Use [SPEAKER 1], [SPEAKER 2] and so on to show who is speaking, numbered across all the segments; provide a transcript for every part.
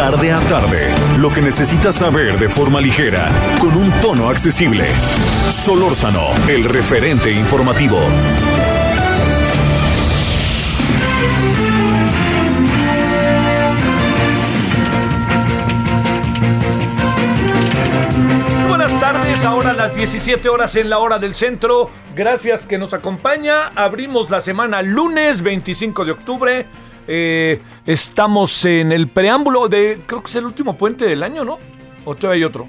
[SPEAKER 1] Tarde a tarde, lo que necesitas saber de forma ligera, con un tono accesible. Solórzano, el referente informativo.
[SPEAKER 2] Buenas tardes, ahora las 17 horas en la hora del centro. Gracias que nos acompaña. Abrimos la semana lunes 25 de octubre. Eh, estamos en el preámbulo de, creo que es el último puente del año, ¿no? ¿O todavía hay otro?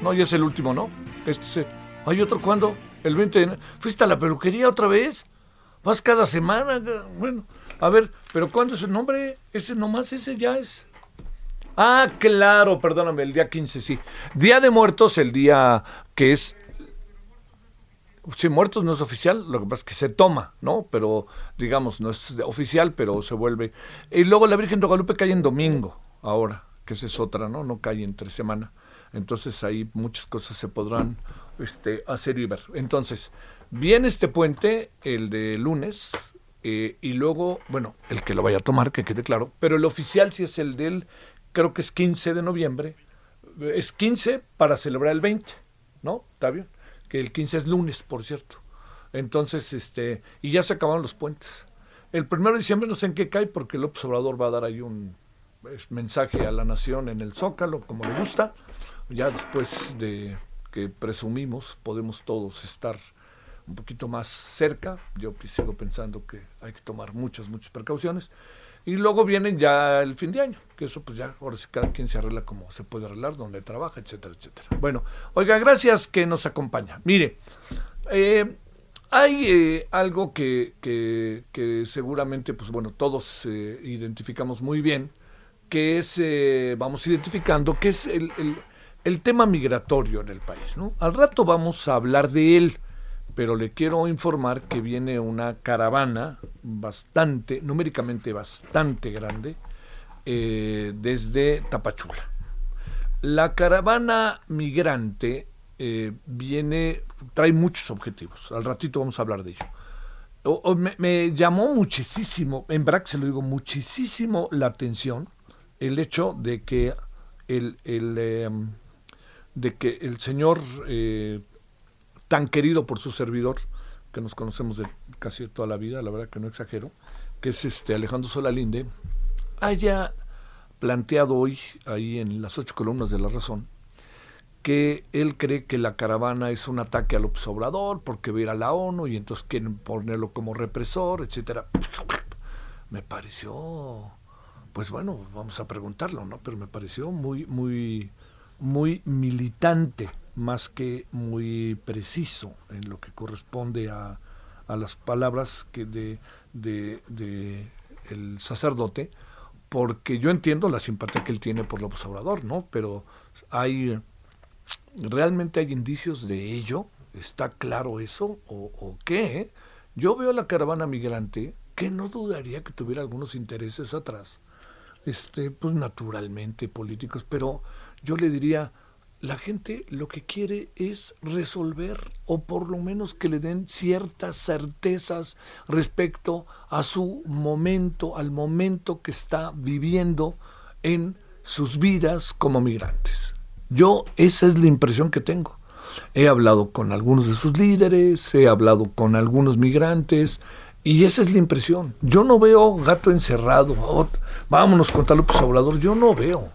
[SPEAKER 2] No, ya es el último, ¿no? Este es- ¿Hay otro cuándo? El 20 de enero. ¿Fuiste a la peluquería otra vez? ¿Vas cada semana? Bueno, a ver, ¿pero cuándo es el nombre? Ese nomás, ese ya es... Ah, claro, perdóname, el día 15, sí. Día de Muertos, el día que es... Sí, Muertos no es oficial, lo que pasa es que se toma, ¿no? Pero, digamos, no es oficial, pero se vuelve... Y luego la Virgen de Guadalupe cae en domingo, ahora, que esa es otra, ¿no? No cae entre semana. Entonces ahí muchas cosas se podrán este, hacer y ver. Entonces, viene este puente, el de lunes, eh, y luego, bueno, el que lo vaya a tomar, que quede claro, pero el oficial sí es el del, creo que es 15 de noviembre, es 15 para celebrar el 20, ¿no? ¿Está bien? El 15 es lunes, por cierto. Entonces, este, y ya se acabaron los puentes. El primero de diciembre no sé en qué cae, porque López Obrador va a dar ahí un mensaje a la nación en el Zócalo, como le gusta. Ya después de que presumimos, podemos todos estar un poquito más cerca. Yo sigo pensando que hay que tomar muchas, muchas precauciones. Y luego vienen ya el fin de año, que eso pues ya, ahora sí cada quien se arregla como se puede arreglar, donde trabaja, etcétera, etcétera. Bueno, oiga, gracias que nos acompaña. Mire, eh, hay eh, algo que, que- que seguramente, pues bueno, todos eh, identificamos muy bien, que es, eh, vamos identificando, que es el, el- el tema migratorio en el país, ¿no? Al rato vamos a hablar de él, pero le quiero informar que viene una caravana bastante, numéricamente bastante grande, eh, desde Tapachula. La caravana migrante eh, viene, trae muchos objetivos. Al ratito vamos a hablar de ello. Me, llamó muchísimo, en verdad se lo digo, muchísimo la atención el hecho de que el, el, eh, de que el señor eh, tan querido por su servidor, que nos conocemos de casi toda la vida, la verdad que no exagero, que es este Alejandro Solalinde, haya planteado hoy, ahí en las ocho columnas de la razón, que él cree que la caravana es un ataque al Obrador porque va a ir a la ONU y entonces quieren ponerlo como represor, etcétera. Me pareció, pues bueno, vamos a preguntarlo, ¿no? Pero me pareció muy, muy, muy militante, más que muy preciso en lo que corresponde a, a las palabras que de, de, el sacerdote, porque yo entiendo la simpatía que él tiene por López Obrador, ¿no? Pero hay realmente hay indicios de ello, está claro eso o, o qué. Yo veo a la caravana migrante que no dudaría que tuviera algunos intereses atrás, este, pues naturalmente políticos, pero yo le diría, la gente lo que quiere es resolver o por lo menos que le den ciertas certezas respecto a su momento, al momento que está viviendo en sus vidas como migrantes. Yo esa es la impresión que tengo. He hablado con algunos de sus líderes, he hablado con algunos migrantes y esa es la impresión. Yo no veo gato encerrado, oh, vámonos contra López Obrador, yo no veo.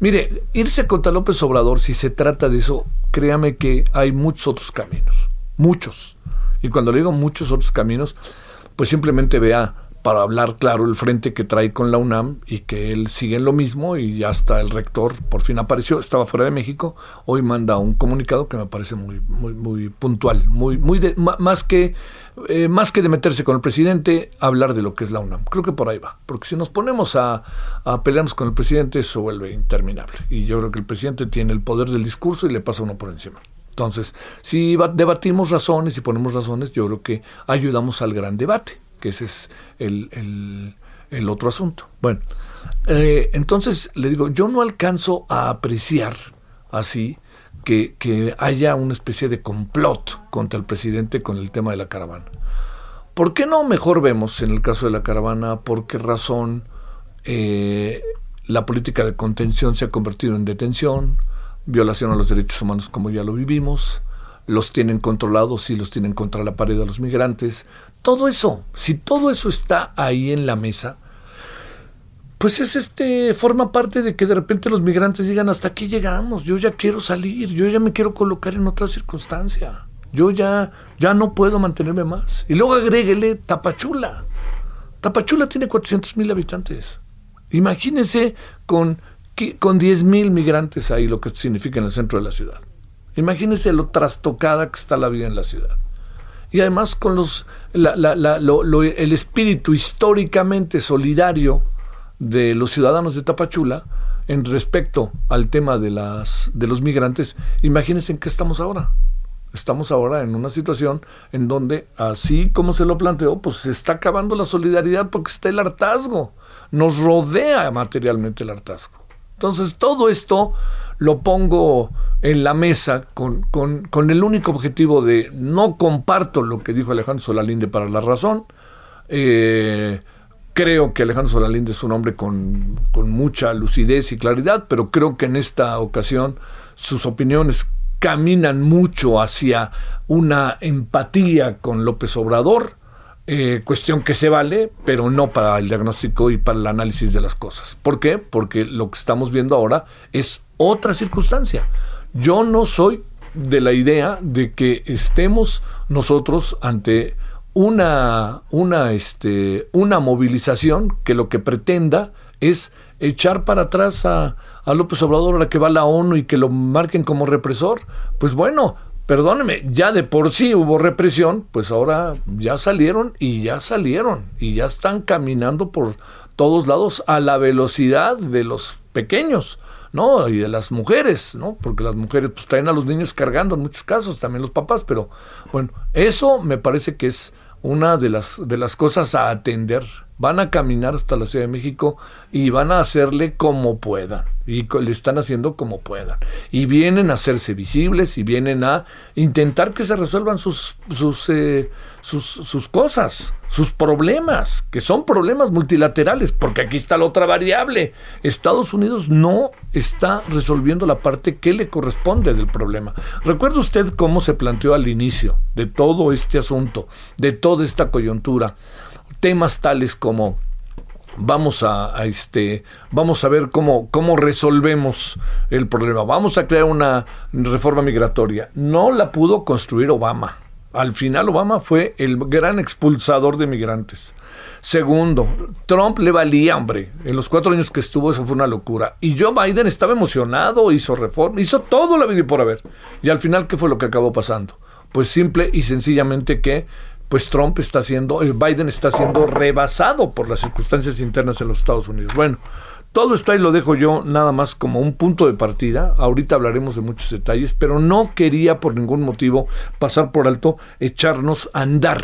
[SPEAKER 2] Mire, irse contra López Obrador, si se trata de eso, créame que hay muchos otros caminos, muchos. Y cuando le digo muchos otros caminos, pues simplemente vea para hablar claro el frente que trae con la UNAM y que él sigue en lo mismo y ya está el rector por fin apareció estaba fuera de México hoy manda un comunicado que me parece muy muy muy puntual muy muy más que eh, más que de meterse con el presidente hablar de lo que es la UNAM. Creo que por ahí va porque si nos ponemos a, a pelearnos con el presidente eso vuelve interminable. Y yo creo que el presidente tiene el poder del discurso y le pasa uno por encima. Entonces, si debatimos razones y ponemos razones, yo creo que ayudamos al gran debate que ese es el, otro asunto. Bueno, eh, entonces le digo, yo no alcanzo a apreciar así que, haya una especie de complot contra el presidente con el tema de la caravana. ¿Por qué no mejor vemos en el caso de la caravana por qué razón eh, la política de contención se ha convertido en detención, violación a los derechos humanos como ya lo vivimos, los tienen controlados y los tienen contra la pared a los migrantes, todo eso, si todo eso está ahí en la mesa, pues es este, forma parte de que de repente los migrantes digan hasta aquí llegamos, yo ya quiero salir, yo ya me quiero colocar en otra circunstancia, yo ya, ya no puedo mantenerme más. Y luego agréguele Tapachula. Tapachula tiene 400 mil habitantes. Imagínense con, con 10 mil migrantes ahí lo que significa en el centro de la ciudad. Imagínense lo trastocada que está la vida en la ciudad y además con los el espíritu históricamente solidario de los ciudadanos de Tapachula en respecto al tema de las de los migrantes imagínense en qué estamos ahora. Estamos ahora en una situación en donde así como se lo planteó pues se está acabando la solidaridad porque está el hartazgo. Nos rodea materialmente el hartazgo. Entonces todo esto lo pongo en la mesa con, con, el único objetivo de no comparto lo que dijo Alejandro Solalinde para la razón. Eh, creo que Alejandro Solalinde es un hombre con, con mucha lucidez y claridad, pero creo que en esta ocasión sus opiniones caminan mucho hacia una empatía con López Obrador eh, cuestión que se vale, pero no para el diagnóstico y para el análisis de las cosas. ¿Por qué? Porque lo que estamos viendo ahora es otra circunstancia. Yo no soy de la idea de que estemos nosotros ante una, una, este, una movilización que lo que pretenda es echar para atrás a, a López Obrador a la que va la ONU y que lo marquen como represor. Pues bueno, perdóneme, ya de por sí hubo represión, pues ahora ya salieron y ya salieron y ya están caminando por todos lados a la velocidad de los pequeños, ¿no? Y de las mujeres, ¿no? Porque las mujeres pues traen a los niños cargando en muchos casos, también los papás, pero bueno, eso me parece que es una de las de las cosas a atender van a caminar hasta la Ciudad de México y van a hacerle como puedan. Y le están haciendo como puedan. Y vienen a hacerse visibles y vienen a intentar que se resuelvan sus, sus, eh, sus, sus cosas, sus problemas, que son problemas multilaterales, porque aquí está la otra variable. Estados Unidos no está resolviendo la parte que le corresponde del problema. ¿Recuerda usted cómo se planteó al inicio de todo este asunto, de toda esta coyuntura? Temas tales como vamos a, este vamos a ver cómo cómo resolvemos el problema. Vamos a crear una reforma migratoria. No la pudo construir Obama. Al final Obama fue el gran expulsador de migrantes. Segundo Trump le valía hombre. En los cuatro años que estuvo eso fue una locura. Y Joe Biden estaba emocionado hizo reforma hizo todo la vida por haber. Y al final qué fue lo que acabó pasando pues simple y sencillamente que pues Trump está siendo, Biden está siendo rebasado por las circunstancias internas en los Estados Unidos. Bueno, todo esto ahí lo dejo yo nada más como un punto de partida. Ahorita hablaremos de muchos detalles, pero no quería por ningún motivo pasar por alto echarnos a andar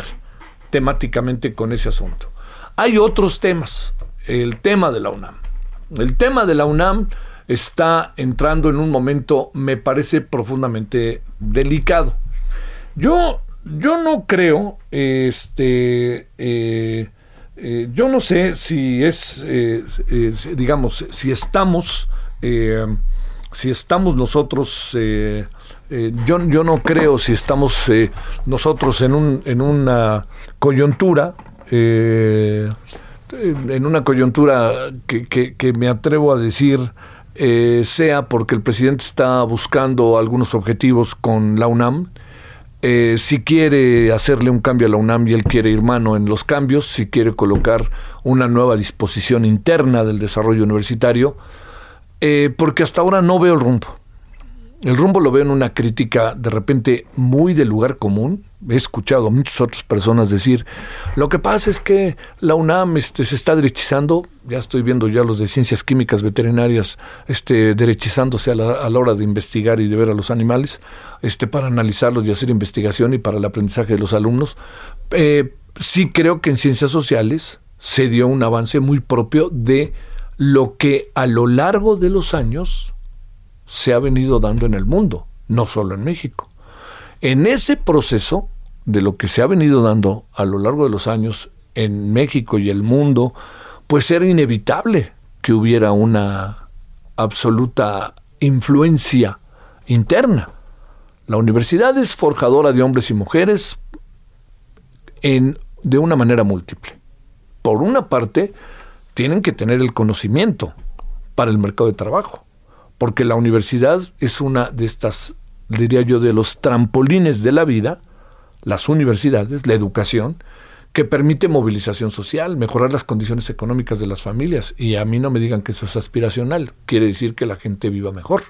[SPEAKER 2] temáticamente con ese asunto. Hay otros temas. El tema de la UNAM. El tema de la UNAM está entrando en un momento, me parece, profundamente delicado. Yo yo no creo, este, eh, eh, yo no sé si es, eh, digamos, si estamos, si estamos nosotros, yo, yo no creo si estamos nosotros en, un, en una coyuntura, en una coyuntura que, que, me atrevo a decir sea porque el presidente está buscando algunos objetivos con la UNAM, eh, si quiere hacerle un cambio a la UNAM y él quiere ir mano en los cambios, si quiere colocar una nueva disposición interna del desarrollo universitario, eh, porque hasta ahora no veo el rumbo. El rumbo lo veo en una crítica de repente muy de lugar común. He escuchado a muchas otras personas decir, lo que pasa es que la UNAM este, se está derechizando, ya estoy viendo ya los de ciencias químicas veterinarias este, derechizándose a la, hora de investigar y de ver a los animales, este, para analizarlos y hacer investigación y para el aprendizaje de los alumnos. Eh, sí creo que en ciencias sociales se dio un avance muy propio de lo que a lo largo de los años se ha venido dando en el mundo, no solo en México. En ese proceso de lo que se ha venido dando a lo largo de los años en México y el mundo, pues era inevitable que hubiera una absoluta influencia interna. La universidad es forjadora de hombres y mujeres en, de una manera múltiple. Por una parte, tienen que tener el conocimiento para el mercado de trabajo porque la universidad es una de estas, diría yo, de los trampolines de la vida, las universidades, la educación, que permite movilización social, mejorar las condiciones económicas de las familias. Y a mí no me digan que eso es aspiracional, quiere decir que la gente viva mejor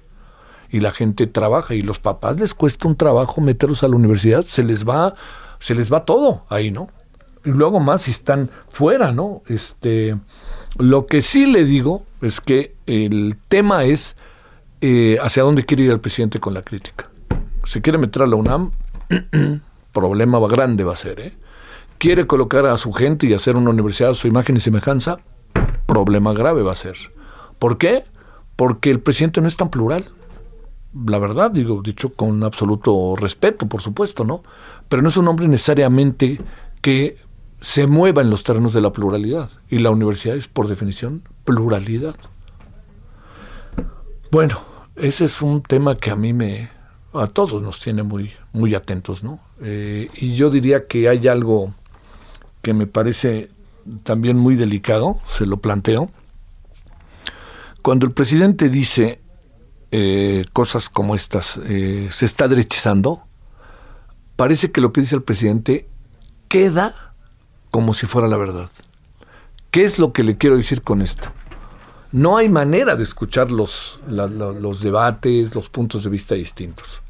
[SPEAKER 2] y la gente trabaja y los papás les cuesta un trabajo meterlos a la universidad, se les va se les va todo ahí, ¿no? Y luego más si están fuera, ¿no? Este lo que sí le digo es que el tema es eh, hacia dónde quiere ir el presidente con la crítica. Si quiere meter a la UNAM, problema grande va a ser. ¿eh? Quiere colocar a su gente y hacer una universidad a su imagen y semejanza, problema grave va a ser. ¿Por qué? Porque el presidente no es tan plural. La verdad, digo, dicho con absoluto respeto, por supuesto, ¿no? Pero no es un hombre necesariamente que se mueva en los terrenos de la pluralidad. Y la universidad es, por definición, pluralidad. Bueno, ese es un tema que a mí me, a todos nos tiene muy, muy atentos, ¿no? Eh, y yo diría que hay algo que me parece también muy delicado, se lo planteo. Cuando el presidente dice eh, cosas como estas, eh, se está derechizando, parece que lo que dice el presidente queda como si fuera la verdad. ¿Qué es lo que le quiero decir con esto? No hay manera de escuchar los, los debates, los puntos de vista distintos.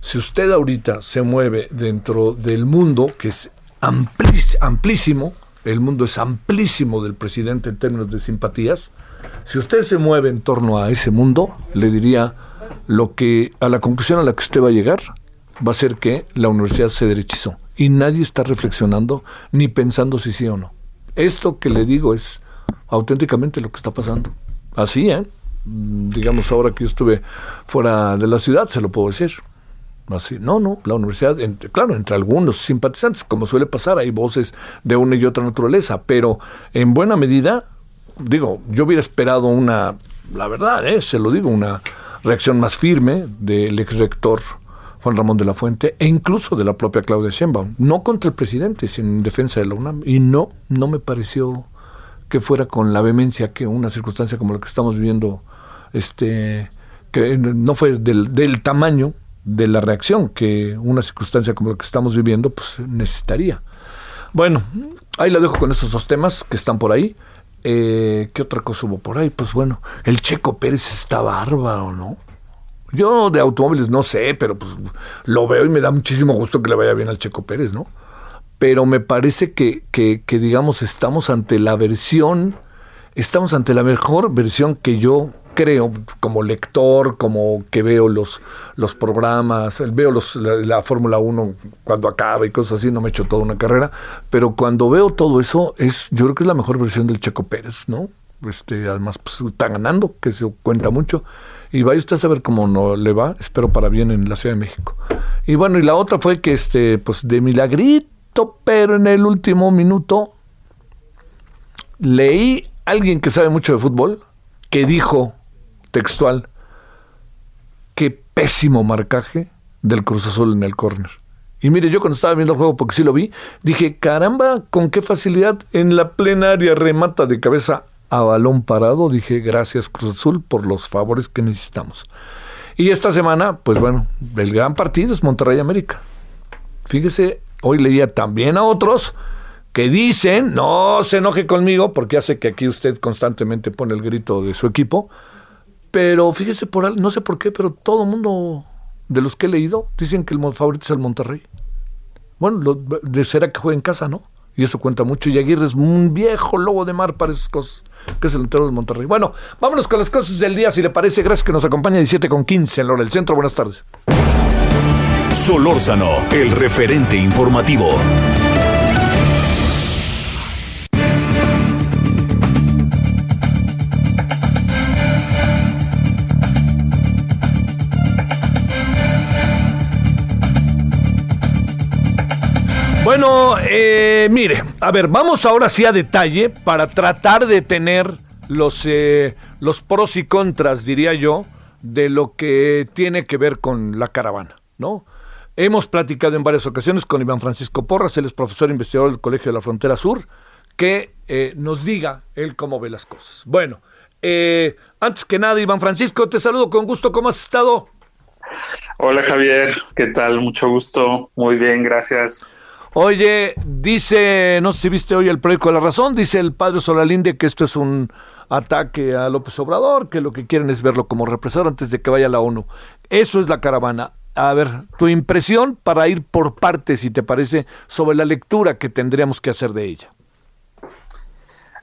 [SPEAKER 2] Si usted ahorita se mueve dentro del mundo, que es amplísimo, el mundo es amplísimo del presidente en términos de simpatías, si usted se mueve en torno a ese mundo, le diría lo que a la conclusión a la que usted va a llegar va a ser que la universidad se derechizó y nadie está reflexionando ni pensando si sí o no. Esto que le digo es auténticamente lo que está pasando. Así, ¿eh? Mm, digamos, ahora que yo estuve fuera de la ciudad, se lo puedo decir. Así, no, no, la universidad, claro, entre algunos simpatizantes, como suele pasar, hay voces de una y otra naturaleza, pero en buena medida, digo, yo hubiera esperado una, la verdad, ¿eh? se lo digo, una reacción más firme del ex rector Juan Ramón de la Fuente e incluso de la propia Claudia Sheinbaum, no contra el presidente, sino en defensa de la UNAM, y no, no me pareció que fuera con la vehemencia que una circunstancia como la que estamos viviendo, este, que no fue del, tamaño de la reacción que una circunstancia como la que estamos viviendo pues necesitaría. Bueno, ahí la dejo con esos dos temas que están por ahí. Eh, ¿Qué otra cosa hubo por ahí? Pues bueno, el Checo Pérez está bárbaro, ¿no? Yo de automóviles no sé, pero pues lo veo y me da muchísimo gusto que le vaya bien al Checo Pérez, ¿no? Pero me parece que, que, digamos, estamos ante la versión, estamos ante la mejor versión que yo creo, como lector, como que veo los, los programas, veo los, la, Fórmula 1 cuando acaba y cosas así, no me he hecho toda una carrera, pero cuando veo todo eso, es yo creo que es la mejor versión del Checo Pérez, ¿no? Este, además, pues, está ganando, que se cuenta mucho. Y vaya usted a saber cómo no le va, espero para bien en la Ciudad de México. Y bueno, y la otra fue que, este, pues, de milagrito, pero en el último minuto leí a alguien que sabe mucho de fútbol que dijo textual qué pésimo marcaje del Cruz Azul en el córner. Y mire, yo cuando estaba viendo el juego, porque sí lo vi, dije, caramba, con qué facilidad en la plenaria remata de cabeza a balón parado. Dije, gracias Cruz Azul por los favores que necesitamos. Y esta semana, pues bueno, el gran partido es Monterrey América. fíjese, hoy leía también a otros que dicen, no se enoje conmigo, porque hace que aquí usted constantemente pone el grito de su equipo, pero fíjese, por no sé por qué, pero todo el mundo de los que he leído dicen que el favorito es el Monterrey. Bueno, lo, será que juega en casa, ¿no? Y eso cuenta mucho. Y Aguirre es un viejo lobo de mar para esas cosas, que es el entero de Monterrey. Bueno, vámonos con las cosas del día, si le parece. Gracias que nos acompaña 17 con 15 en la hora del centro. Buenas tardes.
[SPEAKER 1] Solórzano, el referente informativo.
[SPEAKER 2] Bueno, eh, mire, a ver, vamos ahora sí a detalle para tratar de tener los, eh, los pros y contras, diría yo, de lo que tiene que ver con la caravana, ¿no? Hemos platicado en varias ocasiones con Iván Francisco Porras, él es profesor investigador del Colegio de la Frontera Sur, que eh, nos diga él cómo ve las cosas. Bueno, antes que nada, Iván Francisco, te saludo con gusto, ¿cómo has estado?
[SPEAKER 3] Hola Javier, ¿qué tal? Mucho gusto, muy bien, gracias.
[SPEAKER 2] Oye, dice, no sé si viste hoy el proyecto de la razón, dice el padre Solalinde que esto es un ataque a López Obrador, que lo que quieren es verlo como represor antes de que vaya la ONU. Eso es la caravana. A ver, tu impresión para ir por partes, si te parece, sobre la lectura que tendríamos que hacer de ella.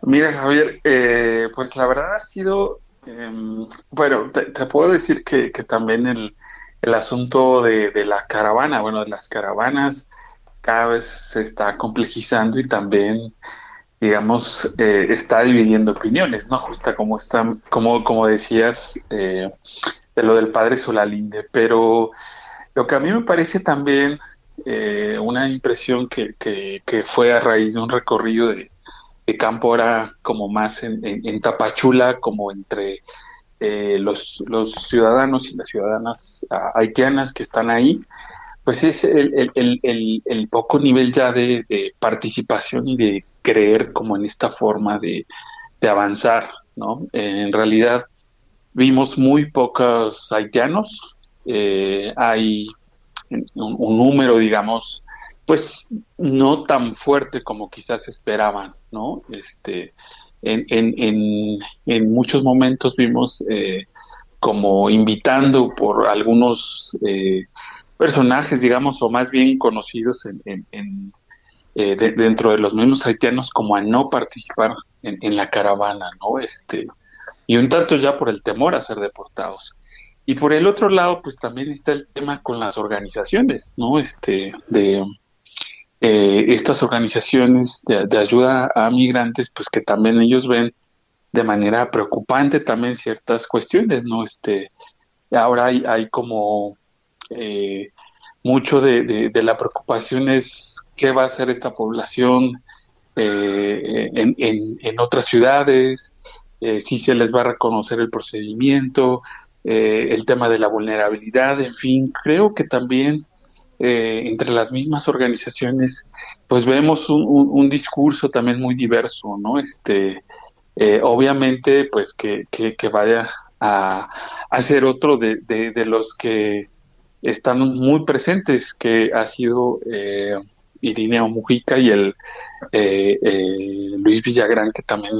[SPEAKER 3] Mira, Javier, eh, pues la verdad ha sido, em, bueno, te, puedo decir que, también el, el asunto de, de, la caravana, bueno, de las caravanas, cada vez se está complejizando y también digamos eh, está dividiendo opiniones no justa como está como como decías eh, de lo del padre Solalinde pero lo que a mí me parece también eh, una impresión que, que, fue a raíz de un recorrido de, campo ahora como más en, en, Tapachula como entre los, los ciudadanos y las ciudadanas ah, haitianas que están ahí pues es el, el, el, poco nivel ya de, participación y de creer como en esta forma de, avanzar, ¿no? en realidad vimos muy pocos haitianos, eh, hay un, número, digamos, pues no tan fuerte como quizás esperaban, ¿no? Este, en, en, en, muchos momentos vimos eh, como invitando por algunos eh, personajes, digamos, o más bien conocidos en, eh, dentro de los mismos haitianos como a no participar en, la caravana, ¿no? Este, y un tanto ya por el temor a ser deportados. Y por el otro lado, pues también está el tema con las organizaciones, ¿no? Este, de eh, estas organizaciones de, de, ayuda a migrantes, pues que también ellos ven de manera preocupante también ciertas cuestiones, ¿no? Este, ahora hay, hay como eh, mucho de, la preocupación es qué va a hacer esta población eh, en, otras ciudades, eh, si se les va a reconocer el procedimiento, el tema de la vulnerabilidad, en fin, creo que también entre las mismas organizaciones, pues vemos un, discurso también muy diverso, ¿no? Este, obviamente, pues que, que, vaya a, a, ser otro de, de los que están muy presentes, que ha sido eh, Irineo Mujica y el eh, eh, Luis Villagrán, que también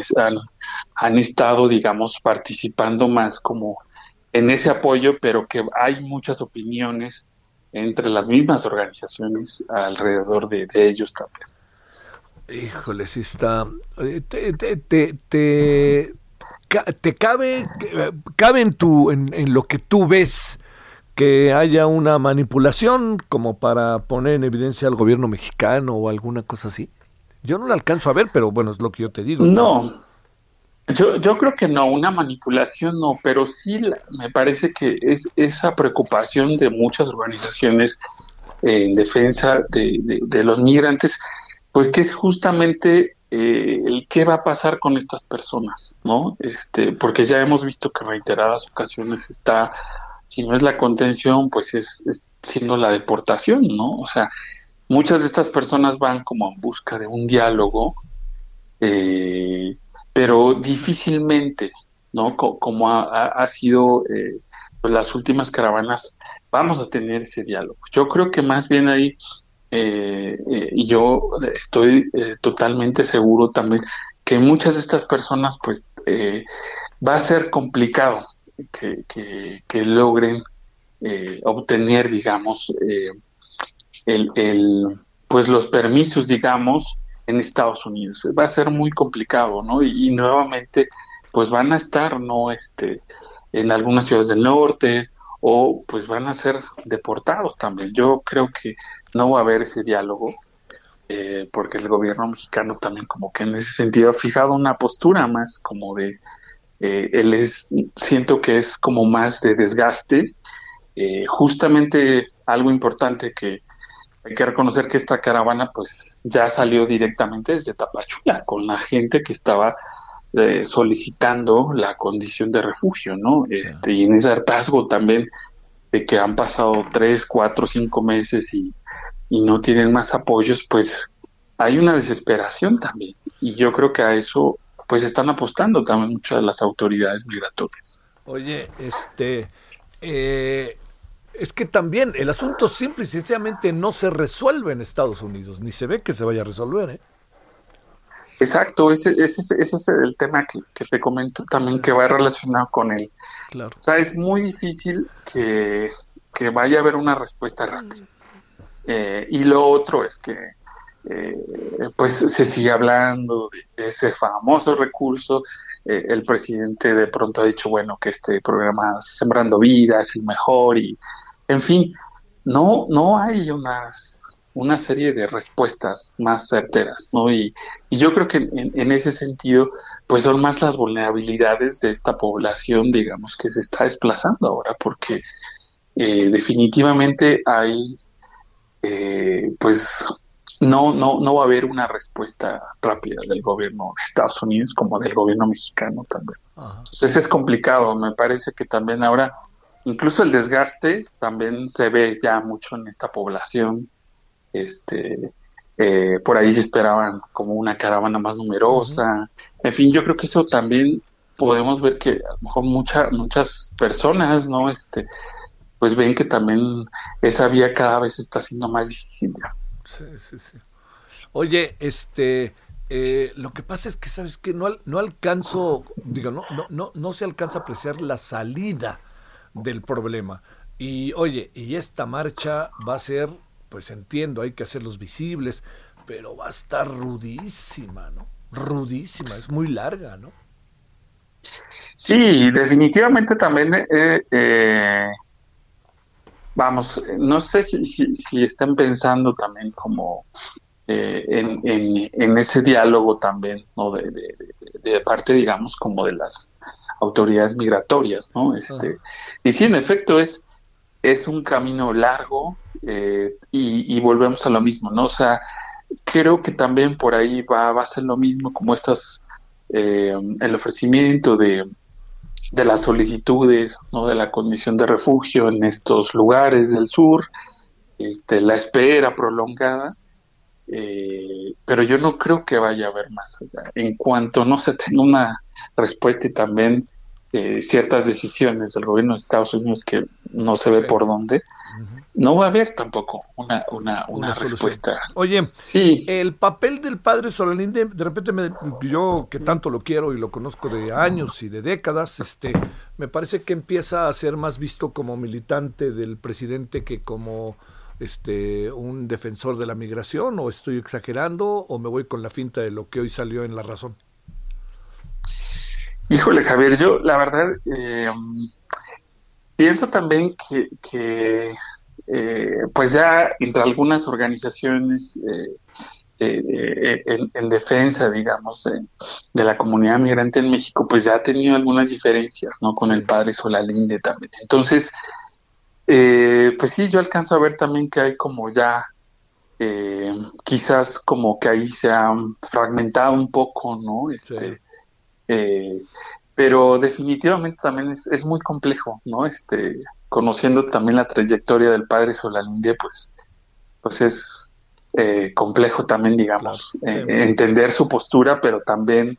[SPEAKER 3] han, estado, digamos, participando más como en ese apoyo, pero que hay muchas opiniones entre las mismas organizaciones alrededor de, ellos también.
[SPEAKER 2] Híjole, si está... Te, te, te, te, te cabe, cabe en, tu, en, en lo que tú ves que haya una manipulación como para poner en evidencia al gobierno mexicano o alguna cosa así? Yo no la alcanzo a ver, pero bueno, es lo que yo te digo.
[SPEAKER 3] No, Yo, yo creo que no, una manipulación no, pero sí me parece que es esa preocupación de muchas organizaciones en defensa de, los migrantes, pues que es justamente eh, el qué va a pasar con estas personas, ¿no? Este, porque ya hemos visto que reiteradas ocasiones está si no es la contención, pues es, siendo la deportación, ¿no? O sea, muchas de estas personas van como en busca de un diálogo, eh, pero difícilmente, ¿no? como ha, sido eh, pues las últimas caravanas, vamos a tener ese diálogo. Yo creo que más bien ahí y yo estoy totalmente seguro también que muchas de estas personas pues va a ser complicado que, que, logren obtener digamos el, el, pues los permisos digamos en Estados Unidos. Va a ser muy complicado, ¿no? Y, nuevamente, pues van a estar, ¿no? Este, en algunas ciudades del norte o pues van a ser deportados también. Yo creo que no va a haber ese diálogo eh, porque el gobierno mexicano también como que en ese sentido ha fijado una postura más como de, eh, él es, siento que es como más de desgaste. Eh, justamente algo importante que hay que reconocer que esta caravana pues ya salió directamente desde Tapachula con la gente que estaba eh, solicitando la condición de refugio, ¿no? Este, y en ese hartazgo también de que han pasado tres, cuatro, cinco meses y, y no tienen más apoyos, pues hay una desesperación también. Y yo creo que a eso pues están apostando también muchas de las autoridades migratorias.
[SPEAKER 2] Oye, este, eh, es que también el asunto simple y sencillamente no se resuelve en Estados Unidos, ni se ve que se vaya a resolver. ¿eh?
[SPEAKER 3] Exacto, ese, ese, ese, es el tema que, te comento también que va relacionado con él. Claro. O sea, es muy difícil que, vaya a haber una respuesta rápida. Eh, y lo otro es que eh, pues se sigue hablando de ese famoso recurso. Eh, el presidente de pronto ha dicho, bueno, que este programa Sembrando Vida es el mejor y en fin, no, no hay una serie de respuestas más certeras, ¿no? Y, yo creo que en, ese sentido, pues son más las vulnerabilidades de esta población, digamos, que se está desplazando ahora, porque eh, definitivamente hay, pues, no, no, no va a haber una respuesta rápida del gobierno de Estados Unidos como del gobierno mexicano también. Entonces es complicado, me parece que también ahora incluso el desgaste también se ve ya mucho en esta población. Este, eh, por ahí se esperaban como una caravana más numerosa. En fin, yo creo que eso también podemos ver que a lo mejor muchas muchas personas, ¿no? Este, pues ven que también esa vía cada vez está siendo más difícil.
[SPEAKER 2] Sí, sí, sí. Oye, este, eh, lo que pasa es que sabes que no no alcanzo, digo, no, no, no, no se alcanza a apreciar la salida del problema. Y oye, y esta marcha va a ser, pues entiendo, hay que hacerlos visibles, pero va a estar rudísima, ¿no? Rudísima, es muy larga, ¿no?
[SPEAKER 3] Sí, definitivamente también, eh, eh, vamos, no sé si, si, están pensando también como eh, en, en, ese diálogo también, ¿no? De, de, parte, digamos, como de las autoridades migratorias, ¿no? Este, y sí, en efecto, es, es un camino largo eh, y, volvemos a lo mismo, ¿no? O sea, creo que también por ahí va, va a ser lo mismo como estas, eh, el ofrecimiento de, de las solicitudes, ¿no? De la condición de refugio en estos lugares del sur, este, la espera prolongada, eh, pero yo no creo que vaya a haber más. En cuanto no se tenga una respuesta y también eh, ciertas decisiones del gobierno de Estados Unidos que no se ve por dónde, no va a haber tampoco una, una, una, respuesta.
[SPEAKER 2] Oye, sí. el papel del padre Solalinde, de repente me, yo que tanto lo quiero y lo conozco de años y de décadas, este, me parece que empieza a ser más visto como militante del presidente que como este un defensor de la migración o estoy exagerando o me voy con la finta de lo que hoy salió en La Razón?
[SPEAKER 3] Híjole, Javier, yo la verdad eh, pienso también que, eh, pues ya entre algunas organizaciones eh, en, defensa, digamos, de la comunidad migrante en México, pues ya ha tenido algunas diferencias, ¿no? Con el padre Solalinde también. Entonces, eh, pues sí, yo alcanzo a ver también que hay como ya, eh, quizás como que ahí se ha fragmentado un poco, ¿no? Este, eh, pero definitivamente también es, muy complejo, ¿no? Este, conociendo también la trayectoria del padre Solalinde, pues, pues es complejo también, digamos, entender su postura, pero también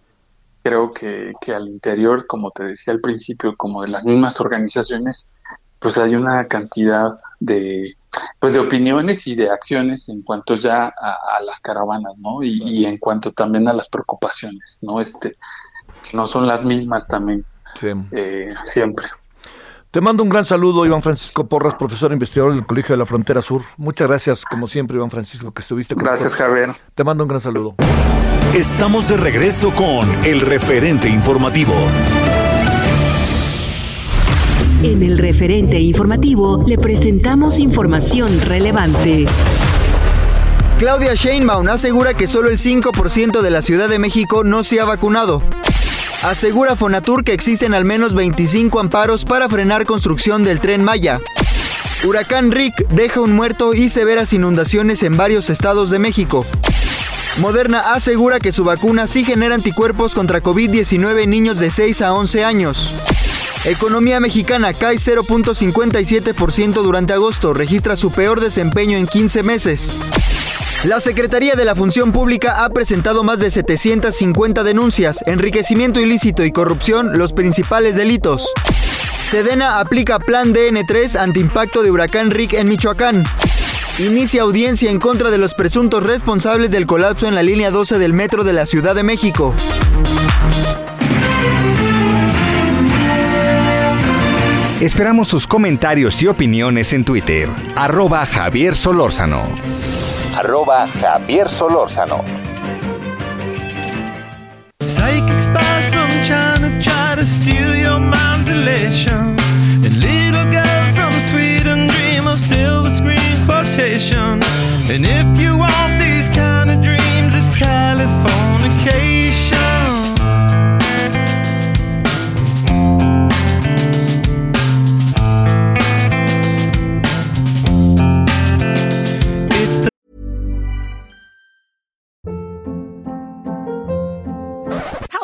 [SPEAKER 3] creo que, que al interior, como te decía al principio, como de las mismas organizaciones, pues hay una cantidad de pues de opiniones y de acciones en cuanto ya a, las caravanas, ¿no? Y, en cuanto también a las preocupaciones, ¿no? Este, no son las mismas también eh, siempre.
[SPEAKER 2] Te mando un gran saludo, Iván Francisco Porras, profesor investigador del Colegio de la Frontera Sur. Muchas gracias, como siempre, Iván Francisco, que estuviste con
[SPEAKER 3] nosotros. Gracias, Javier.
[SPEAKER 2] Te mando un gran saludo.
[SPEAKER 1] Estamos de regreso con el referente informativo.
[SPEAKER 4] En el referente informativo le presentamos información relevante.
[SPEAKER 5] Claudia Sheinbaum asegura que solo el 5% de la Ciudad de México no se ha vacunado. Asegura Fonatur que existen al menos 25 amparos para frenar construcción del tren Maya. Huracán Rick deja un muerto y severas inundaciones en varios estados de México. Moderna asegura que su vacuna sí genera anticuerpos contra COVID-19 en niños de 6 a 11 años. Economía mexicana cae 0.57% durante agosto, registra su peor desempeño en 15 meses. La Secretaría de la Función Pública ha presentado más de 750 denuncias, enriquecimiento ilícito y corrupción, los principales delitos. Sedena aplica Plan DN3 ante impacto de huracán Rick en Michoacán. Inicia audiencia en contra de los presuntos responsables del colapso en la línea 12 del metro de la Ciudad de México.
[SPEAKER 6] Esperamos sus comentarios y opiniones en Twitter. Javier Solórzano arroba from China try to steal your mind's elation. And little girls from Sweden dream of silver screen quotation. And if you want these kind of dreams, it's Californication.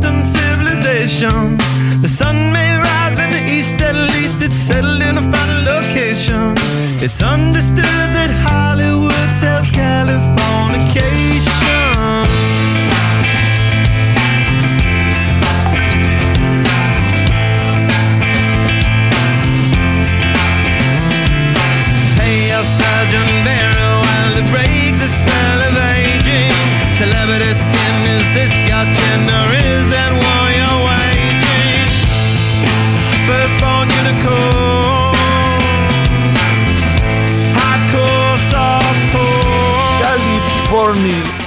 [SPEAKER 7] Western civilization. The sun may rise in the east, at least it's settled in a final location. It's understood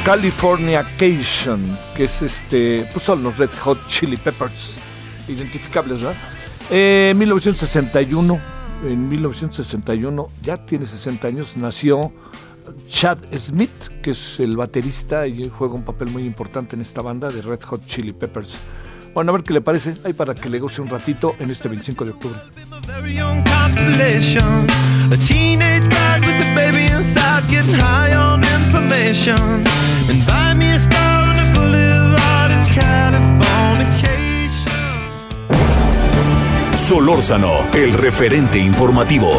[SPEAKER 7] Californication,
[SPEAKER 2] que es este, pues son los Red Hot Chili Peppers, identificables, ¿verdad? En 1961, en 1961, ya tiene 60 años, nació Chad Smith, que es el baterista y juega un papel muy importante en esta banda de Red Hot Chili Peppers. Bueno, a ver qué le parece, ahí para que le goce un ratito en este 25 de octubre.
[SPEAKER 1] Solórzano, el referente informativo.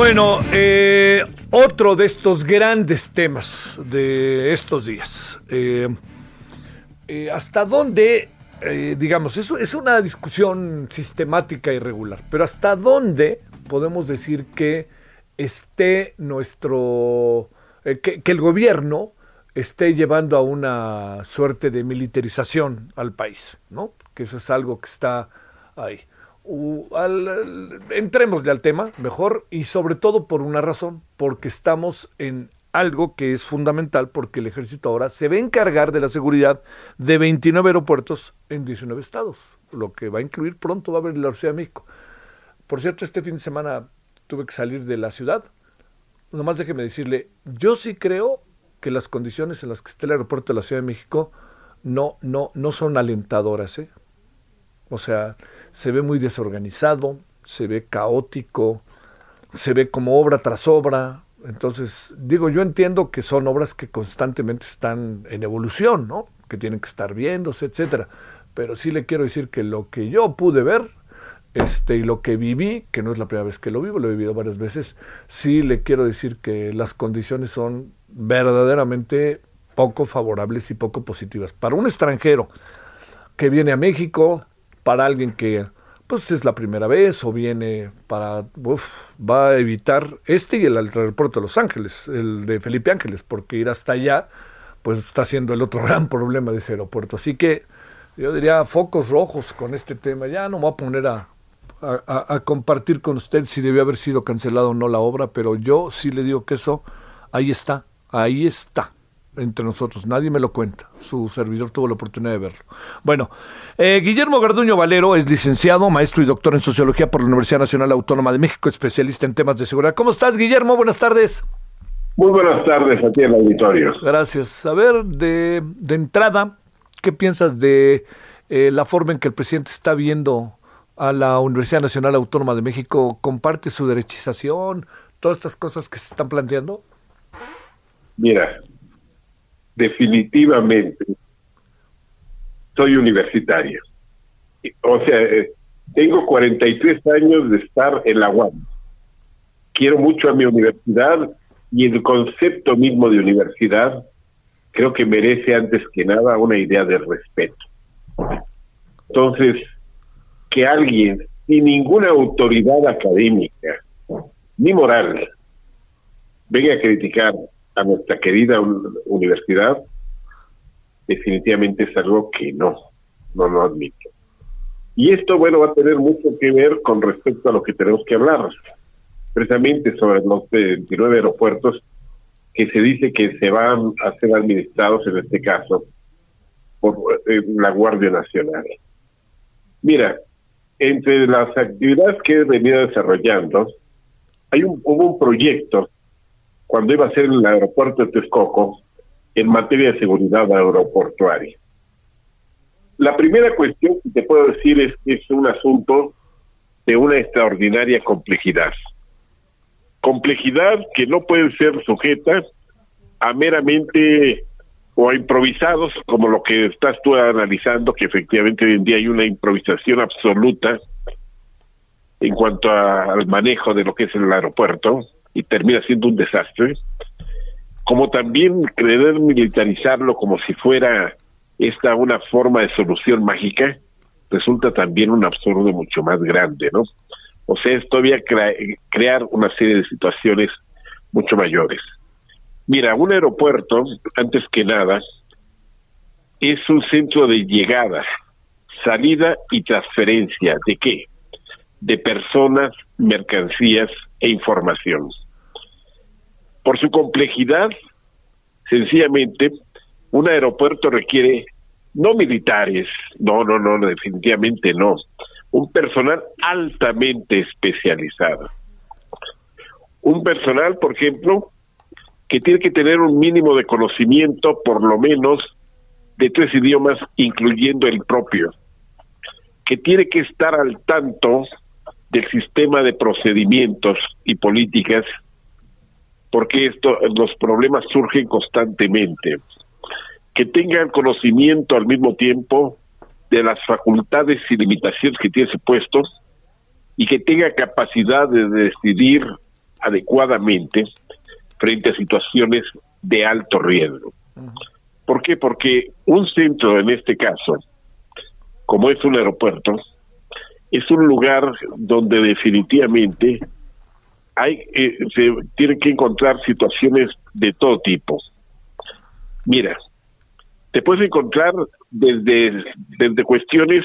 [SPEAKER 2] Bueno, eh, otro de estos grandes temas de estos días. Eh, eh, ¿Hasta dónde, digamos, eso es una discusión sistemática y regular, pero hasta dónde podemos decir que esté nuestro, que, que el gobierno esté llevando a una suerte de militarización al país, ¿no? Que eso es algo que está ahí al, entremos al tema mejor y sobre todo por una razón, porque estamos en algo que es fundamental porque el ejército ahora se va a encargar de la seguridad de 29 aeropuertos en 19 estados, lo que va a incluir pronto va a haber la Ciudad de México. Por cierto, este fin de semana tuve que salir de la ciudad. Nomás déjeme decirle, yo sí creo que las condiciones en las que está el aeropuerto de la Ciudad de México no, no, no son alentadoras. ¿eh? O sea, se ve muy desorganizado, se ve caótico, se ve como obra tras obra. Entonces, digo, yo entiendo que son obras que constantemente están en evolución, ¿no? Que tienen que estar viéndose, etcétera. Pero sí le quiero decir que lo que yo pude ver, este, y lo que viví, que no es la primera vez que lo vivo, lo he vivido varias veces, sí le quiero decir que las condiciones son verdaderamente poco favorables y poco positivas. Para un extranjero que viene a México, para alguien que pues es la primera vez o viene para, uf, va a evitar este y el aeropuerto de Los Ángeles, el de Felipe Ángeles, porque ir hasta allá pues está siendo el otro gran problema de ese aeropuerto. Así que yo diría focos rojos con este tema. Ya no me voy a poner a, a, a, compartir con usted si debió haber sido cancelado o no la obra, pero yo sí le digo que eso ahí está, ahí está entre nosotros, nadie me lo cuenta, su servidor tuvo la oportunidad de verlo. Bueno, eh, Guillermo Garduño Valero es licenciado, maestro y doctor en Sociología por la Universidad Nacional Autónoma de México, especialista en temas de seguridad. ¿Cómo estás, Guillermo? Buenas tardes.
[SPEAKER 8] Muy buenas tardes aquí en el auditorio.
[SPEAKER 2] Gracias. A ver, de, de entrada, ¿qué piensas de eh, la forma en que el presidente está viendo a la Universidad Nacional Autónoma de México? ¿Comparte su derechización? ¿Todas estas cosas que se están planteando?
[SPEAKER 8] Mira, definitivamente soy universitario. O sea, eh, tengo 43 años de estar en la UAM. Quiero mucho a mi universidad y el concepto mismo de universidad creo que merece antes que nada una idea de respeto. Entonces, que alguien sin ninguna autoridad académica ni moral venga a criticar a nuestra querida universidad, definitivamente es algo que no, no lo admito. Y esto, bueno, va a tener mucho que ver con respecto a lo que tenemos que hablar, precisamente sobre los 29 aeropuertos que se dice que se van a ser administrados, en este caso, por eh, la Guardia Nacional. Mira, entre las actividades que he venido desarrollando, hay un, hubo un proyecto cuando iba a ser el aeropuerto de Texcoco en materia de seguridad aeroportuaria. La primera cuestión que te puedo decir es que es un asunto de una extraordinaria complejidad. Complejidad que no puede ser sujeta a meramente o a improvisados, como lo que estás tú analizando, que efectivamente hoy en día hay una improvisación absoluta en cuanto al manejo de lo que es el aeropuerto, y termina siendo un desastre, como también querer militarizarlo como si fuera esta una forma de solución mágica, resulta también un absurdo mucho más grande, ¿no? O sea, es todavía crear una serie de situaciones mucho mayores. Mira, un aeropuerto, antes que nada, es un centro de llegada, salida y transferencia. ¿De qué? De personas, mercancías e información. Por su complejidad, sencillamente, un aeropuerto requiere no militares, no, no, no, definitivamente no, un personal altamente especializado. Un personal, por ejemplo, que tiene que tener un mínimo de conocimiento, por lo menos, de tres idiomas, incluyendo el propio, que tiene que estar al tanto del sistema de procedimientos y políticas, porque esto, los problemas surgen constantemente. Que tenga el conocimiento al mismo tiempo de las facultades y limitaciones que tiene ese puesto y que tenga capacidad de decidir adecuadamente frente a situaciones de alto riesgo. ¿Por qué? Porque un centro, en este caso, como es un aeropuerto, es un lugar donde definitivamente hay eh, se tienen que encontrar situaciones de todo tipo. Mira, te puedes encontrar desde, desde cuestiones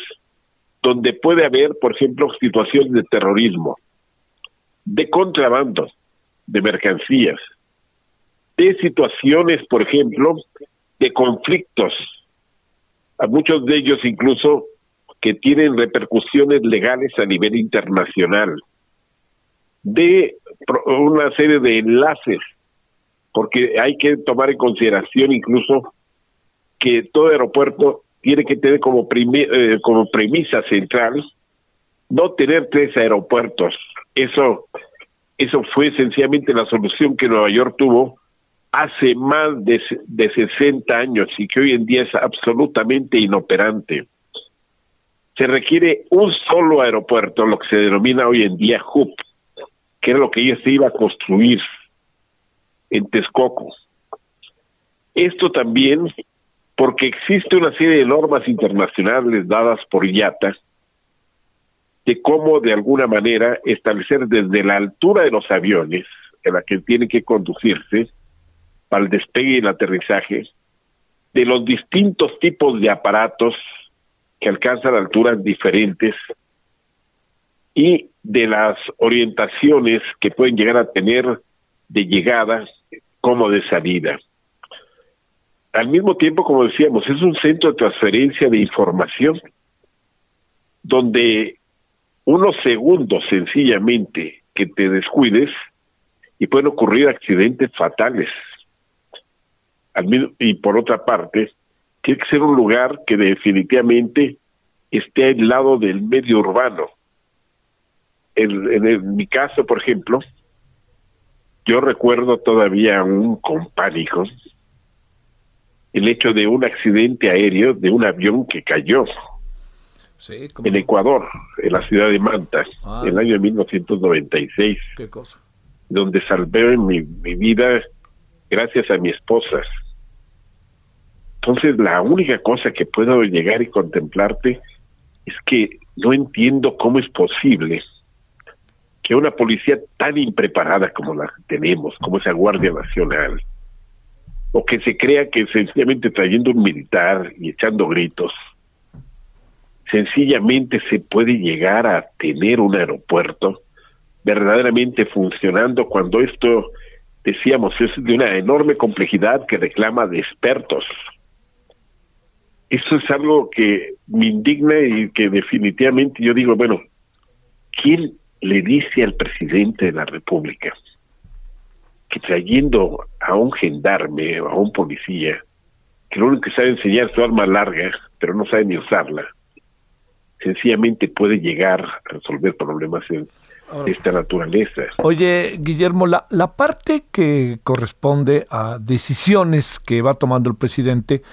[SPEAKER 8] donde puede haber, por ejemplo, situaciones de terrorismo, de contrabando, de mercancías, de situaciones, por ejemplo, de conflictos, a muchos de ellos incluso que tienen repercusiones legales a nivel internacional, de una serie de enlaces, porque hay que tomar en consideración incluso que todo aeropuerto tiene que tener como, eh, premisa central no tener tres aeropuertos. Eso, eso fue esencialmente la solución que Nueva York tuvo hace más de, de 60 años y que hoy en día es absolutamente inoperante. Se requiere un solo aeropuerto, lo que se denomina hoy en día hub, que era lo que ya se iba a construir en Texcoco. Esto también porque existe una serie de normas internacionales dadas por IATA de cómo de alguna manera establecer desde la altura de los aviones en la que tienen que conducirse para el despegue y el aterrizaje, de los distintos tipos de aparatos que alcanzan alturas diferentes y de las orientaciones que pueden llegar a tener de llegada como de salida. Al mismo tiempo, como decíamos, es un centro de transferencia de información donde unos segundos sencillamente que te descuides y pueden ocurrir accidentes fatales. y por otra parte, tiene que ser un lugar que definitivamente esté aislado del medio urbano. En, en, mi caso, por ejemplo, yo recuerdo todavía un compánico el hecho de un accidente aéreo de un avión que cayó en Ecuador, en la ciudad de Manta, ah. en el año 1996.
[SPEAKER 2] ¿Qué cosa?
[SPEAKER 8] Donde salvé mi, mi vida gracias a mi esposa. Entonces, la única cosa que puedo llegar y contemplarte es que no entiendo cómo es posible que una policía tan impreparada como la tenemos, como esa Guardia Nacional, o que se crea que sencillamente trayendo un militar y echando gritos, sencillamente se puede llegar a tener un aeropuerto verdaderamente funcionando cuando esto, decíamos, es de una enorme complejidad que reclama de expertos. Eso es algo que me indigna y que definitivamente yo digo, bueno, ¿quién le dice al presidente de la República que trayendo a un gendarme o a un policía, que lo único que sabe enseñar es su arma larga, pero no sabe ni usarla, sencillamente puede llegar a resolver problemas de esta naturaleza.
[SPEAKER 2] Oye, Guillermo, la, la parte que corresponde a decisiones que va tomando el presidente,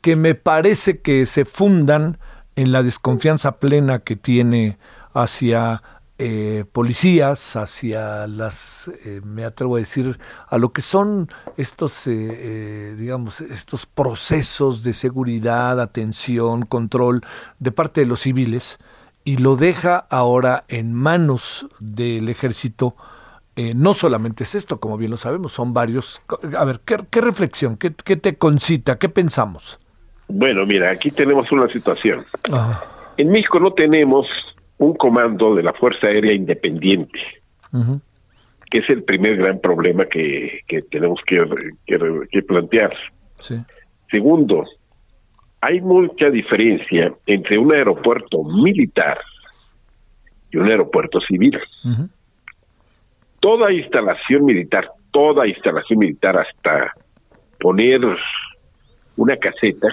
[SPEAKER 2] que me parece que se fundan en la desconfianza plena que tiene hacia eh, policías, hacia las, eh, me atrevo a decir, a lo que son estos, eh, digamos, estos procesos de seguridad, atención, control de parte de los civiles, y lo deja ahora en manos del ejército. no solamente es esto, como bien lo sabemos, son varios. A ver, ¿qué, reflexión, qué, te concita, qué pensamos?
[SPEAKER 8] Bueno, mira, aquí tenemos una situación. En México no tenemos un comando de la Fuerza Aérea Independiente, que es el primer gran problema que, que tenemos que, que, plantear. Segundo, hay mucha diferencia entre un aeropuerto militar y un aeropuerto civil. Toda instalación militar, toda instalación militar hasta poner una caseta,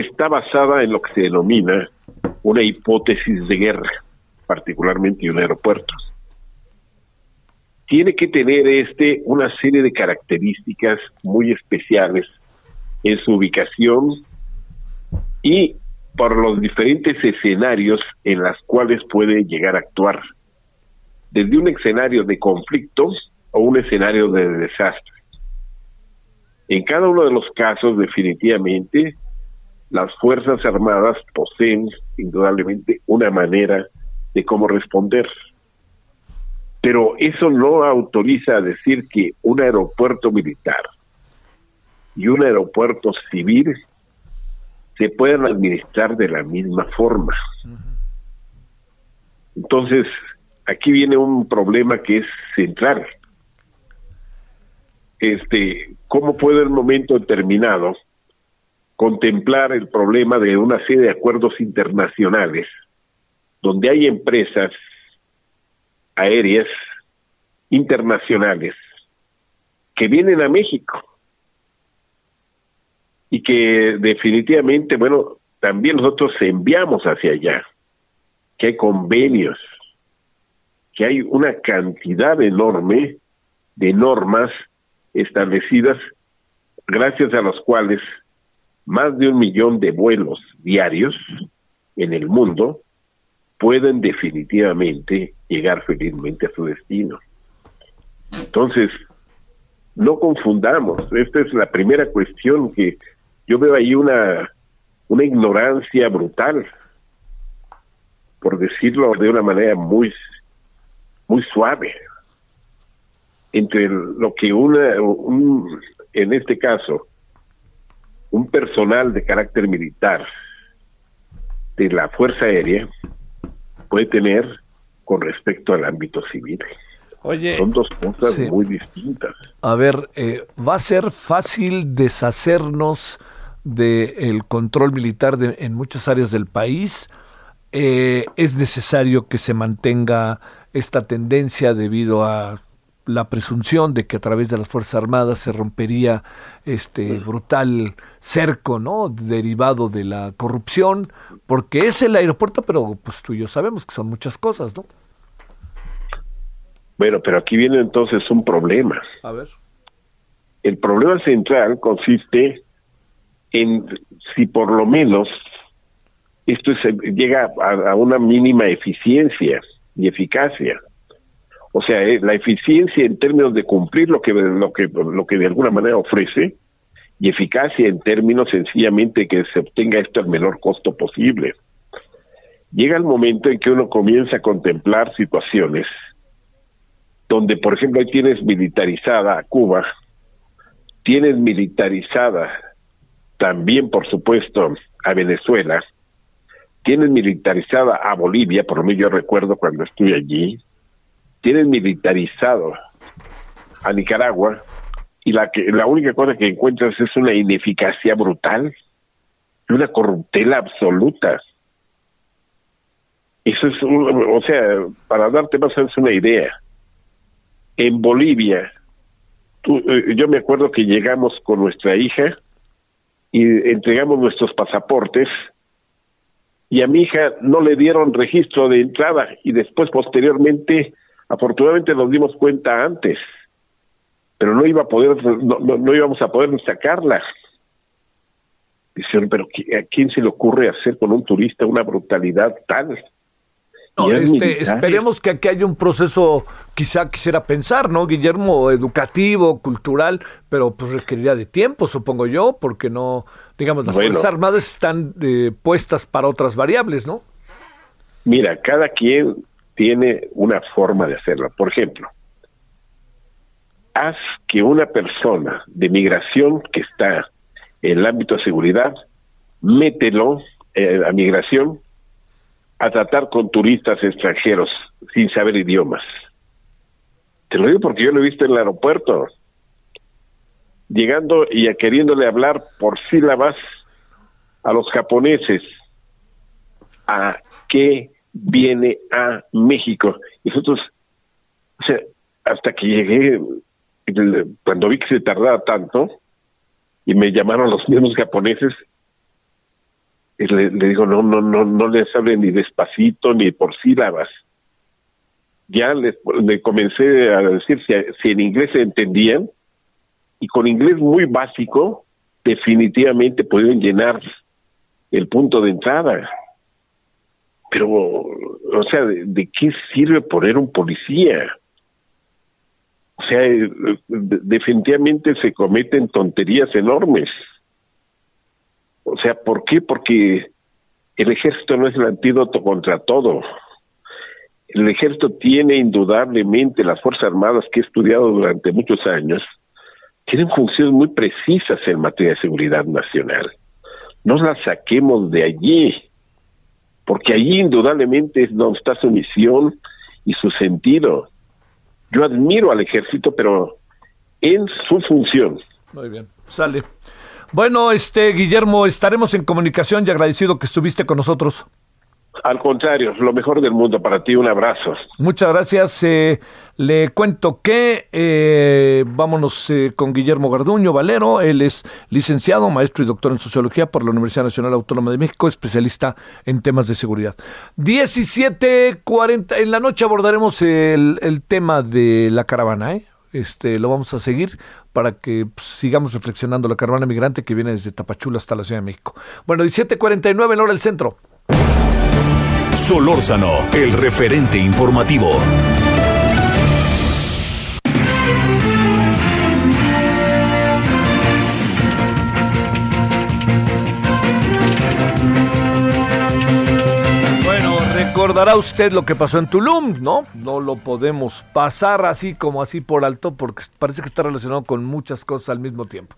[SPEAKER 8] está basada en lo que se denomina una hipótesis de guerra, particularmente en un aeropuerto. Tiene que tener este una serie de características muy especiales en su ubicación y por los diferentes escenarios en los cuales puede llegar a actuar, desde un escenario de conflicto o un escenario de desastre. En cada uno de los casos, definitivamente, las Fuerzas Armadas poseen indudablemente una manera de cómo responder. Pero eso no autoriza a decir que un aeropuerto militar y un aeropuerto civil se puedan administrar de la misma forma. Entonces, aquí viene un problema que es central. este, cómo puede en un momento determinado contemplar el problema de una serie de acuerdos internacionales donde hay empresas aéreas internacionales que vienen a México y que definitivamente, bueno, también nosotros enviamos hacia allá, que hay convenios, que hay una cantidad enorme de normas establecidas gracias a los cuales más de un millón de vuelos diarios en el mundo pueden definitivamente llegar felizmente a su destino. Entonces, no confundamos, esta es la primera cuestión que yo veo ahí una, una ignorancia brutal, por decirlo de una manera muy, muy suave, entre lo que una, un, en este caso, un personal de carácter militar de la Fuerza Aérea puede tener con respecto al ámbito civil.
[SPEAKER 2] Oye,
[SPEAKER 8] Son dos cosas
[SPEAKER 2] sí.
[SPEAKER 8] muy distintas.
[SPEAKER 2] A ver, eh, ¿va a ser fácil deshacernos del control militar de- en muchas áreas del país? Eh, ¿Es necesario que se mantenga esta tendencia debido a la presunción de que a través de las Fuerzas Armadas se rompería este brutal cerco, ¿no? derivado de la corrupción, porque es el aeropuerto, pero pues tú y yo sabemos que son muchas cosas, ¿no?
[SPEAKER 8] Bueno, pero aquí viene entonces un problema.
[SPEAKER 2] A ver.
[SPEAKER 8] El problema central consiste en si por lo menos esto es- llega a, a una mínima eficiencia y eficacia. O sea, eh, la eficiencia en términos de cumplir lo que lo que lo que de alguna manera ofrece y eficacia en términos sencillamente que se obtenga esto al menor costo posible. Llega el momento en que uno comienza a contemplar situaciones donde, por ejemplo, ahí tienes militarizada a Cuba, tienes militarizada también, por supuesto, a Venezuela, tienes militarizada a Bolivia, por lo menos yo recuerdo cuando estuve allí, tienes militarizado a Nicaragua, y la, que, la única cosa que encuentras es una ineficacia brutal y una corruptela absoluta. Eso es, un- o sea, para darte más o menos una idea, en Bolivia, eh, yo me acuerdo que llegamos con nuestra hija y entregamos nuestros pasaportes y a mi hija no le dieron registro de entrada y después posteriormente, afortunadamente nos dimos cuenta antes, pero no iba a poder, no, no, no íbamos a poder sacarla. Dicen, pero ¿qui- ¿a quién se le ocurre hacer con un turista una brutalidad tal?
[SPEAKER 2] No, este, esperemos que aquí haya un proceso, quizá quisiera pensar, ¿no, Guillermo? Educativo, cultural, pero pues requeriría de tiempo, supongo yo, porque no, digamos, las
[SPEAKER 8] Bueno.
[SPEAKER 2] Fuerzas Armadas están eh, puestas para otras variables, ¿no?
[SPEAKER 8] Mira, cada quien tiene una forma de hacerlo. Por ejemplo, haz que una persona de migración que está en el ámbito de seguridad, mételo eh, a migración a tratar con turistas extranjeros sin saber idiomas. Te lo digo porque yo lo he visto en el aeropuerto, llegando y queriéndole hablar por sílabas a los japoneses a qué viene a México. Y nosotros, o sea, hasta que llegué, cuando vi que se tardaba tanto, y me llamaron los mismos japoneses, y le, digo, no, no, no, no les hable ni despacito ni por sílabas. Ya les, le comencé a decir si, si en inglés se entendían, y con inglés muy básico, definitivamente pueden llenar el punto de entrada. Pero, o sea, ¿de, qué sirve poner un policía? O sea, eh, de- definitivamente se cometen tonterías enormes. O sea, ¿por qué? Porque el ejército no es el antídoto contra todo. El ejército tiene indudablemente las Fuerzas Armadas que he estudiado durante muchos años, tienen funciones muy precisas en materia de seguridad nacional. No las saquemos de allí, porque allí indudablemente es donde está su misión y su sentido. Yo admiro al ejército, pero en su función.
[SPEAKER 2] Muy bien, sale. Bueno, este Guillermo, estaremos en comunicación y agradecido que estuviste con nosotros.
[SPEAKER 8] Al contrario, lo mejor del mundo para ti, un abrazo.
[SPEAKER 2] Muchas gracias. eh, le cuento que eh, vámonos eh, con Guillermo Garduño Valero. Él es licenciado, maestro y doctor en sociología por la Universidad Nacional Autónoma de México, especialista en temas de seguridad. 17:40 en la noche abordaremos el, el tema de la caravana. ¿eh? Este, lo vamos a seguir para que pues, sigamos reflexionando la caravana migrante que viene desde Tapachula hasta la Ciudad de México. Bueno, 17:49 en hora del centro.
[SPEAKER 1] Solórzano, el referente informativo.
[SPEAKER 2] Bueno, recordará usted lo que pasó en Tulum, ¿no? No lo podemos pasar así como así por alto porque parece que está relacionado con muchas cosas al mismo tiempo.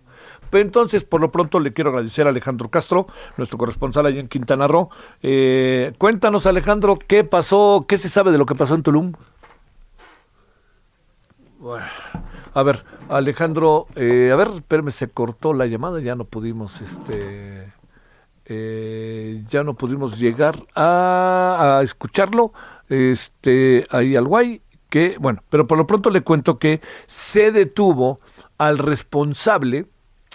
[SPEAKER 2] Pero entonces, por lo pronto, le quiero agradecer a Alejandro Castro, nuestro corresponsal allá en Quintana Roo. Eh, cuéntanos, Alejandro, ¿qué pasó? ¿Qué se sabe de lo que pasó en Tulum? A ver, Alejandro, eh, a ver, espérame, se cortó la llamada, ya no pudimos, este, eh, ya no pudimos llegar a, a escucharlo, este, ahí al guay, que, bueno, pero por lo pronto le cuento que se detuvo al responsable,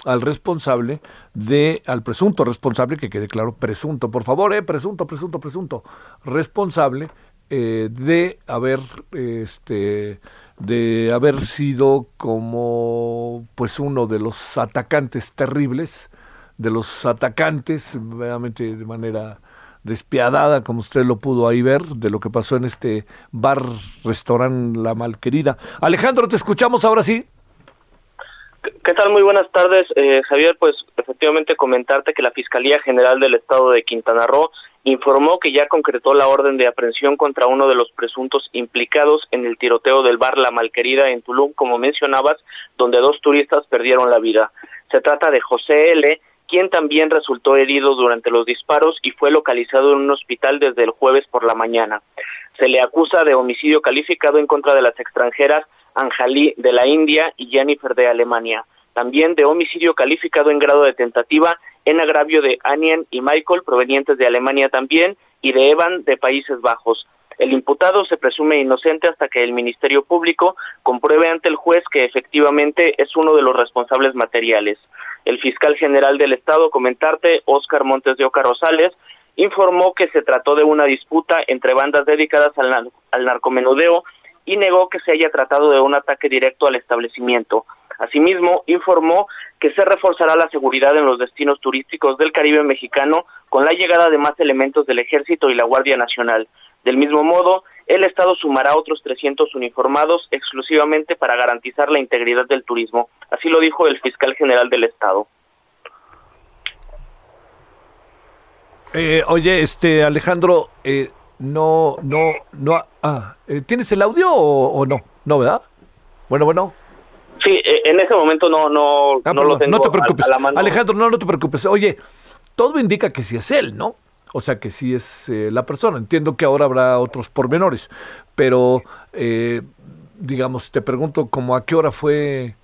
[SPEAKER 2] al responsable de, al presunto responsable, que quede claro, presunto, por favor, eh, presunto, presunto, presunto, responsable eh, de haber, este, de haber sido como, pues uno de los atacantes terribles, de los atacantes, realmente de manera despiadada, como usted lo pudo ahí ver, de lo que pasó en este bar, restaurante La Malquerida. Alejandro, te escuchamos ahora sí.
[SPEAKER 9] ¿Qué tal? Muy buenas tardes, eh, Javier. Pues efectivamente comentarte que la Fiscalía General del Estado de Quintana Roo informó que ya concretó la orden de aprehensión contra uno de los presuntos implicados en el tiroteo del bar La Malquerida en Tulum, como mencionabas, donde dos turistas perdieron la vida. Se trata de José L., quien también resultó herido durante los disparos y fue localizado en un hospital desde el jueves por la mañana. Se le acusa de homicidio calificado en contra de las extranjeras Anjali de la India y Jennifer de Alemania. También de homicidio calificado en grado de tentativa en agravio de Anien y Michael, provenientes de Alemania también, y de Evan de Países Bajos. El imputado se presume inocente hasta que el Ministerio Público compruebe ante el juez que efectivamente es uno de los responsables materiales. El fiscal general del Estado, comentarte, Óscar Montes de Oca Rosales, informó que se trató de una disputa entre bandas dedicadas al, nar- al narcomenudeo y negó que se haya tratado de un ataque directo al establecimiento. Asimismo, informó que se reforzará la seguridad en los destinos turísticos del Caribe mexicano con la llegada de más elementos del Ejército y la Guardia Nacional. Del mismo modo, el Estado sumará otros 300 uniformados exclusivamente para garantizar la integridad del turismo. Así lo dijo el fiscal general del Estado.
[SPEAKER 2] Eh, oye, este Alejandro, eh, no, no, no, ah, eh, ¿tienes el audio o, o no? No, ¿verdad? Bueno, bueno.
[SPEAKER 9] Sí, eh, en ese momento no, no,
[SPEAKER 2] Ah,
[SPEAKER 9] no lo tengo
[SPEAKER 2] no te
[SPEAKER 9] a-
[SPEAKER 2] preocupes.
[SPEAKER 9] a la mano.
[SPEAKER 2] Alejandro, no, no te preocupes. Oye, todo indica que sí es él, ¿no? O sea, que sí es eh, la persona. Entiendo que ahora habrá otros pormenores, pero, eh, digamos, te pregunto, como a qué hora fue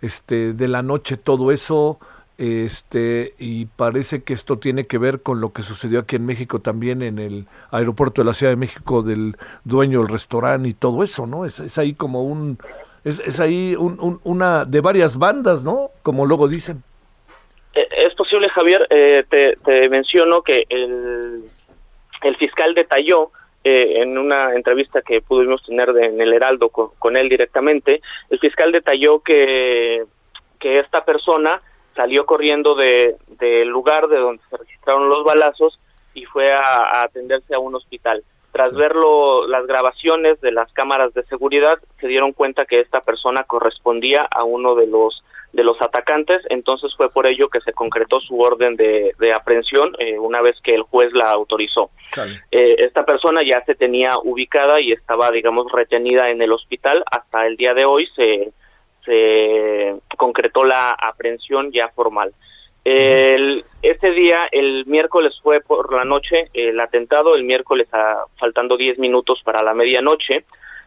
[SPEAKER 2] este, de la noche todo eso, este, y parece que esto tiene que ver con lo que sucedió aquí en México también en el aeropuerto de la Ciudad de México del dueño del restaurante y todo eso, ¿no? Es, es ahí como un, es, es ahí un- un- una de varias bandas, ¿no? Como luego dicen.
[SPEAKER 9] Eh, Es posible, Javier, eh, te, menciono que el, el fiscal detalló eh, en una entrevista que pudimos tener de- en el Heraldo con, con él directamente, el fiscal detalló que, que esta persona salió corriendo de- del lugar de donde se registraron los balazos y fue a, a atenderse a un hospital. Tras verlo, las grabaciones de las cámaras de seguridad, se dieron cuenta que esta persona correspondía a uno de los de los atacantes, entonces fue por ello que se concretó su orden de, de aprehensión eh, una vez que el juez la autorizó. Eh, esta persona ya se tenía ubicada y estaba, digamos, retenida en el hospital. Hasta el día de hoy se, se concretó la aprehensión ya formal. El, este día, el miércoles fue por la noche el atentado, el miércoles a- faltando 10 minutos para la medianoche.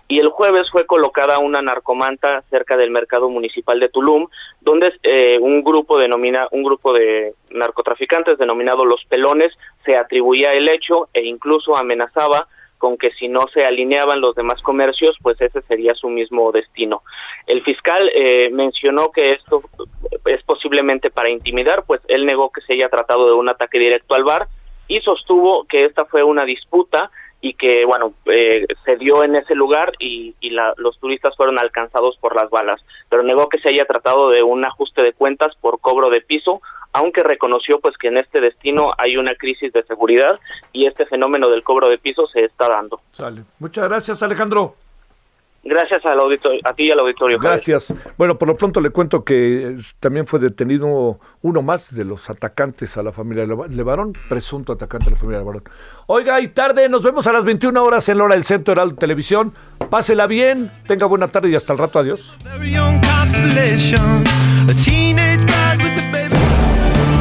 [SPEAKER 9] y el jueves fue colocada una narcomanta cerca del mercado municipal de Tulum, donde eh, un grupo denomina un grupo de narcotraficantes denominado Los Pelones se atribuía el hecho e incluso amenazaba con que si no se alineaban los demás comercios, pues ese sería su mismo destino. El fiscal eh, mencionó que esto es posiblemente para intimidar, pues él negó que se haya tratado de un ataque directo al bar y sostuvo que esta fue una disputa y que bueno eh, se dio en ese lugar y, y la, los turistas fueron alcanzados por las balas pero negó que se haya tratado de un ajuste de cuentas por cobro de piso aunque reconoció pues que en este destino hay una crisis de seguridad y este fenómeno del cobro de piso se está dando
[SPEAKER 2] Sale. Muchas gracias, Alejandro.
[SPEAKER 9] gracias al auditorio, a ti y al auditorio Javier.
[SPEAKER 2] Gracias. Bueno, por lo pronto le cuento que es- también fue detenido uno más de los atacantes a la familia Leva- Levarón, presunto atacante a la familia Levarón. Oiga, y tarde, nos vemos a las 21 horas en la hora del Centro Heraldo Televisión. Pásela bien, tenga buena tarde y hasta el rato. Adiós.